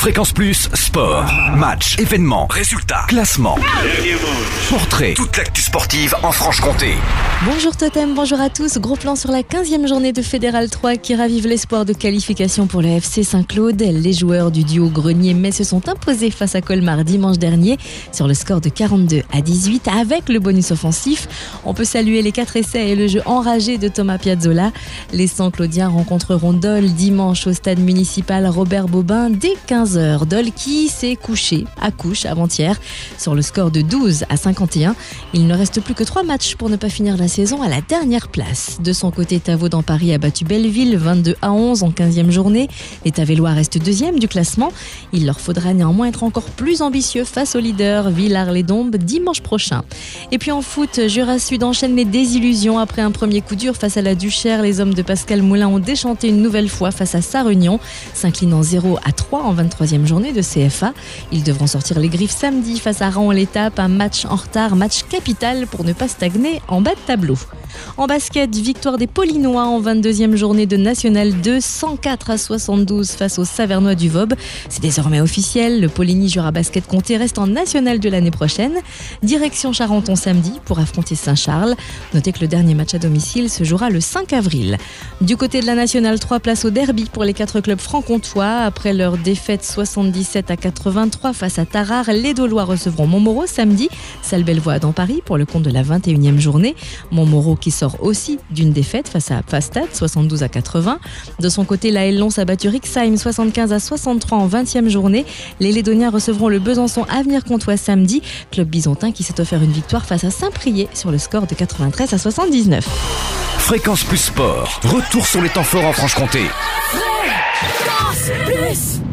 Fréquence Plus, sport, match, événements, résultats, classement, portrait, toute l'actu sportive en Franche-Comté. Bonjour Totem, bonjour à tous. Gros plan sur la 15e journée de Fédéral 3 qui ravive l'espoir de qualification pour le FC Saint-Claude. Les joueurs du duo Grenier-Metz se sont imposés face à Colmar dimanche dernier sur le score de 42 à 18 avec le bonus offensif. On peut saluer les 4 essais et le jeu enragé de Thomas Piazzolla. Les Saint-Claudiens rencontreront Dole dimanche au stade municipal Robert Bobin dès 15h. Dole qui s'est couché à couche avant-hier sur le score de 12 à 51. Il ne reste plus que 3 matchs pour ne pas finir la saison à la dernière place. De son côté, Tavo dans Paris a battu Belleville 22 à 11 en 15e journée. Les Tavellois restent deuxième du classement. Il leur faudra néanmoins être encore plus ambitieux face au leader Villars-les-Dombes dimanche prochain. Et puis en foot, Jura Sud enchaîne les désillusions après un premier coup dur face à la Duchère. Les hommes de Pascal Moulin ont déchanté une nouvelle fois face à Sarre-Union, s'inclinant 0 à 3 en 23e journée de CFA. Ils devront sortir les griffes samedi face à Raon l'étape, un match en retard, match capital pour ne pas stagner en bas de tableau. En basket, victoire des Paulinois en 22e journée de National 2, 104 à 72 face aux Savernois du Vob. C'est désormais officiel, le Poligny Jura Basket Comté reste en National de l'année prochaine. Direction Charenton samedi pour affronter Saint-Charles. Notez que le dernier match à domicile se jouera le 5 avril. Du côté de la Nationale 3, place au derby pour les quatre clubs franc-comtois. Après leur défaite 77 à 83 face à Tarare, les Dolois recevront Montmoreau samedi. Salle Bellevoie dans Paris pour le compte de la 21e journée. Montmoreau qui sort aussi d'une défaite face à Fastad 72 à 80. De son côté, la Lons a battu Rixheim 75 à 63 en 20e journée. Les Lédoniens recevront le Besançon Avenir Comtois samedi. Club bisontin qui s'est offert une victoire face à Saint-Priest sur le score de 93 à 79. Fréquence Plus Sport, retour sur les temps forts en Franche-Comté. Fréquence Plus